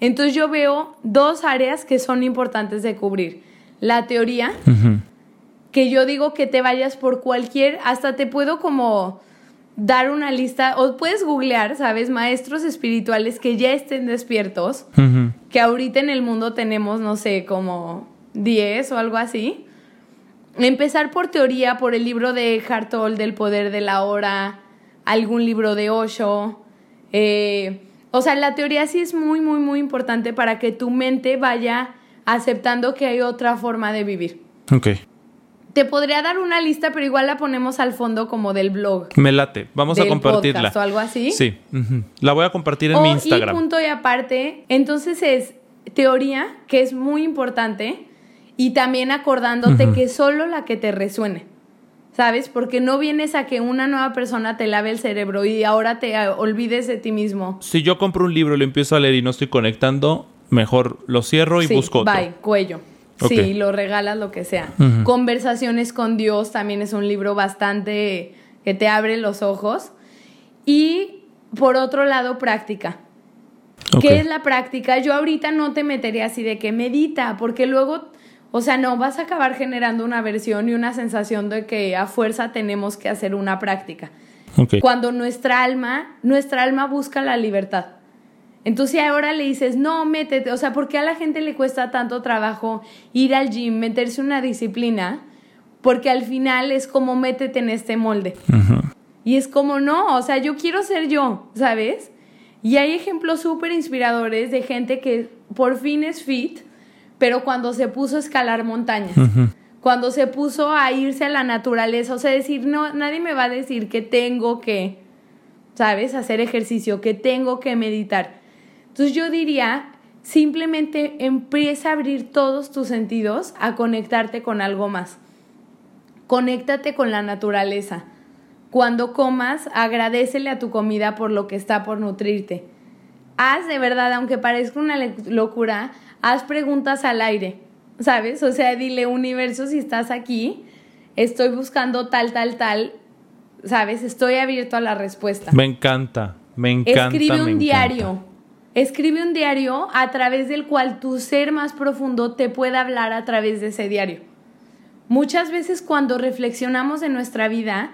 Entonces yo veo dos áreas que son importantes de cubrir. La teoría, que yo digo que te vayas por cualquier, hasta te puedo como dar una lista, o puedes googlear, ¿sabes? Maestros espirituales que ya estén despiertos, que ahorita en el mundo tenemos, no sé, como 10 o algo así. Empezar por teoría, por el libro de Hartol del poder de la hora, algún libro de Osho. Eh, o sea, la teoría sí es muy, muy, muy importante para que tu mente vaya aceptando que hay otra forma de vivir. Ok. Te podría dar una lista, pero igual la ponemos al fondo como del blog. Me late. Vamos a compartirla. o algo así. Sí. La voy a compartir en mi Instagram. Y punto y aparte. Entonces es teoría, que es muy importante, y también acordándote que solo la que te resuene. ¿Sabes? Porque no vienes a que una nueva persona te lave el cerebro y ahora te olvides de ti mismo. Si yo compro un libro y lo empiezo a leer y no estoy conectando, mejor lo cierro y busco otro. Bye, cuello. Sí, lo regalas, lo que sea. Conversaciones con Dios también es un libro bastante que te abre los ojos. Y por otro lado, práctica. ¿Qué es la práctica? Yo ahorita no te metería así de que medita, porque luego, o sea, no, vas a acabar generando una versión y una sensación de que a fuerza tenemos que hacer una práctica. Cuando nuestra alma, nuestra alma busca la libertad. Entonces ahora le dices, no, métete, o sea, ¿por qué a la gente le cuesta tanto trabajo ir al gym, meterse una disciplina? Porque al final es como métete en este molde. Y es como, no, o sea, yo quiero ser yo, ¿sabes? Y hay ejemplos súper inspiradores de gente que por fin es fit, pero cuando se puso a escalar montañas, cuando se puso a irse a la naturaleza, o sea, decir, no, nadie me va a decir que tengo que, ¿sabes? Hacer ejercicio, que tengo que meditar entonces yo diría, simplemente empieza a abrir todos tus sentidos a conectarte con algo más. Conéctate con la naturaleza. Cuando comas, agradecele a tu comida por lo que está por nutrirte. Haz de verdad, aunque parezca una locura, haz preguntas al aire, ¿sabes? O sea, dile, universo, si estás aquí, estoy buscando tal, tal, tal, ¿sabes? Estoy abierto a la respuesta. Me encanta, me encanta. Escribe un diario. Escribe un diario a través del cual tu ser más profundo te pueda hablar a través de ese diario. Muchas veces cuando reflexionamos en nuestra vida,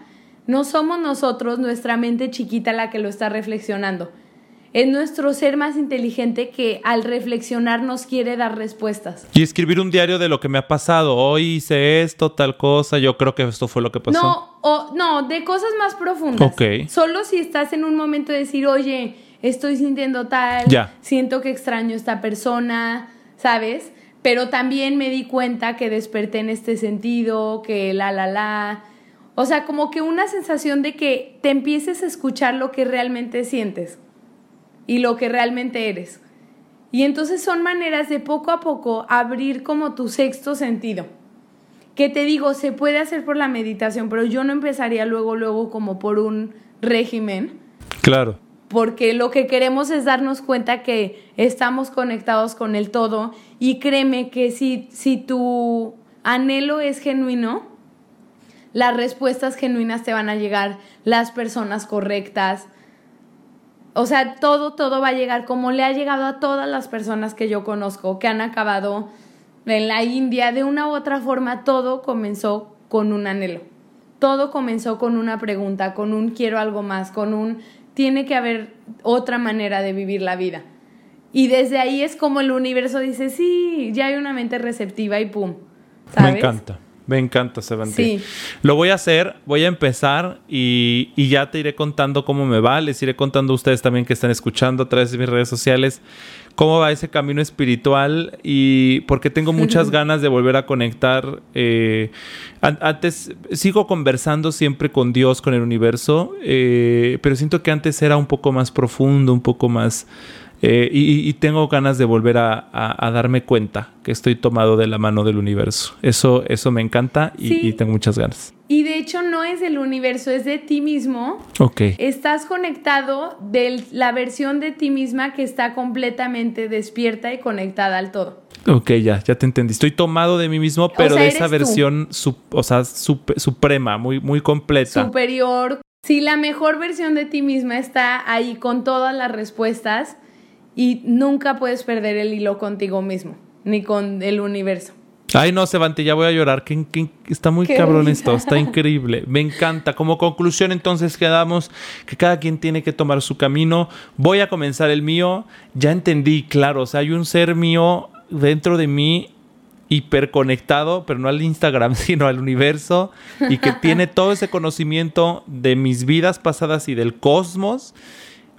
no somos nosotros, nuestra mente chiquita, la que lo está reflexionando. Es nuestro ser más inteligente que al reflexionar nos quiere dar respuestas. Y escribir un diario de lo que me ha pasado. Hoy hice esto, tal cosa. Yo creo que esto fue lo que pasó. No, o, no, de cosas más profundas. Ok. Solo si estás en un momento de decir, oye, estoy sintiendo tal, siento que extraño a esta persona, ¿sabes? Pero también me di cuenta que desperté en este sentido, que la, la, la. O sea, como que una sensación de que te empieces a escuchar lo que realmente sientes y lo que realmente eres. Y entonces son maneras de poco a poco abrir como tu sexto sentido. que te digo, se puede hacer por la meditación, pero yo no empezaría luego, luego como por un régimen. Claro. Porque lo que queremos es darnos cuenta que estamos conectados con el todo y créeme que si, si tu anhelo es genuino, las respuestas genuinas te van a llegar, las personas correctas. O sea, todo, todo va a llegar como le ha llegado a todas las personas que yo conozco, que han acabado en la India, de una u otra forma, todo comenzó con un anhelo. Todo comenzó con una pregunta, con un quiero algo más, con un tiene que haber otra manera de vivir la vida. Y desde ahí es como el universo dice, sí, ya hay una mente receptiva y pum. Me encanta. Me encanta, Sebastián. Sí. Lo voy a hacer, voy a empezar y, y, ya te iré contando cómo me va. Les iré contando a ustedes también que están escuchando a través de mis redes sociales cómo va ese camino espiritual y porque tengo muchas *laughs* ganas de volver a conectar. Eh, antes sigo conversando siempre con Dios, con el universo, eh, pero siento que antes era un poco más profundo, un poco más... Eh, y, tengo ganas de volver a, darme cuenta que estoy tomado de la mano del universo. Eso, eso me encanta y, y tengo muchas ganas. Y de hecho no es del universo, es de ti mismo. Ok. Estás conectado de la versión de ti misma que está completamente despierta y conectada al todo. Ok, ya, ya te entendí. Estoy tomado de mí mismo, pero de esa versión, o sea, suprema, muy, muy completa. Superior. Si la mejor versión de ti misma está ahí con todas las respuestas y nunca puedes perder el hilo contigo mismo, ni con el universo. Ay, no, Sebanti, ya voy a llorar. Que, está muy cabrón esto, está increíble. Me encanta. Como conclusión, entonces quedamos que cada quien tiene que tomar su camino. Voy a comenzar el mío. Ya entendí, claro. O sea, hay un ser mío dentro de mí hiperconectado, pero no al Instagram, *laughs* sino al universo, y que tiene todo ese conocimiento de mis vidas pasadas y del cosmos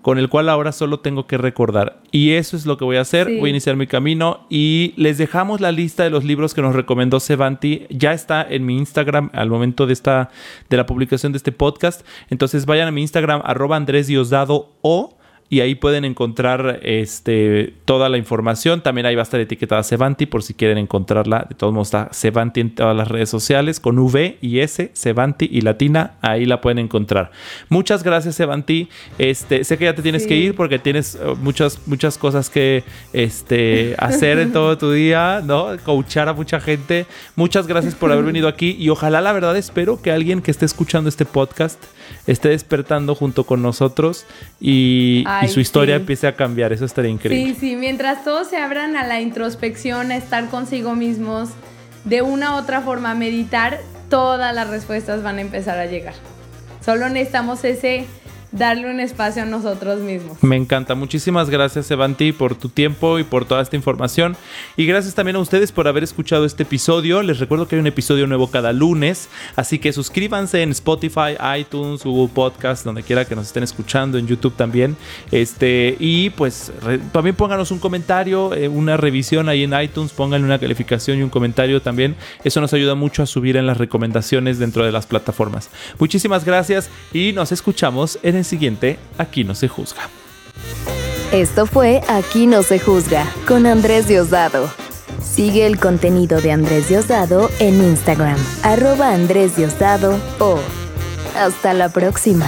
con el cual ahora solo tengo que recordar. Y eso es lo que voy a hacer. Voy a iniciar mi camino y les dejamos la lista de los libros que nos recomendó Sevanti. Ya está en mi Instagram al momento de esta de la publicación de este podcast. Entonces vayan a mi Instagram arroba Andrés Diosdado o y ahí pueden encontrar este, toda la información. También ahí va a estar etiquetada Sevanti por si quieren encontrarla. De todos modos está Sevanti en todas las redes sociales con V y S, Sevanti y Latina. Ahí la pueden encontrar. Muchas gracias Sevanti. Este, sé que ya te tienes que ir porque tienes uh, muchas, muchas cosas que este, hacer en todo tu día, ¿no? Coachar a mucha gente. Muchas gracias por haber venido aquí y ojalá la verdad espero que alguien que esté escuchando este podcast esté despertando junto con nosotros y, su historia empiece a cambiar. Eso estaría increíble. Sí, sí, mientras todos se abran a la introspección, a estar consigo mismos, de una u otra forma, a meditar, todas las respuestas van a empezar a llegar. Solo necesitamos ese darle un espacio a nosotros mismos. Me encanta. Muchísimas gracias, Evanti, por tu tiempo y por toda esta información. Y gracias también a ustedes por haber escuchado este episodio. Les recuerdo que hay un episodio nuevo cada lunes, así que suscríbanse en Spotify, iTunes, Google Podcast, donde quiera que nos estén escuchando, en YouTube también. Este, y pues también pónganos un comentario, eh, una revisión ahí en iTunes, pónganle una calificación y un comentario también. Eso nos ayuda mucho a subir en las recomendaciones dentro de las plataformas. Muchísimas gracias y nos escuchamos en el siguiente Aquí no se juzga. Esto fue Aquí no se juzga con Andrés Diosdado. Sigue el contenido de Andrés Diosdado en Instagram, arroba Andrés Diosdado o. Hasta la próxima.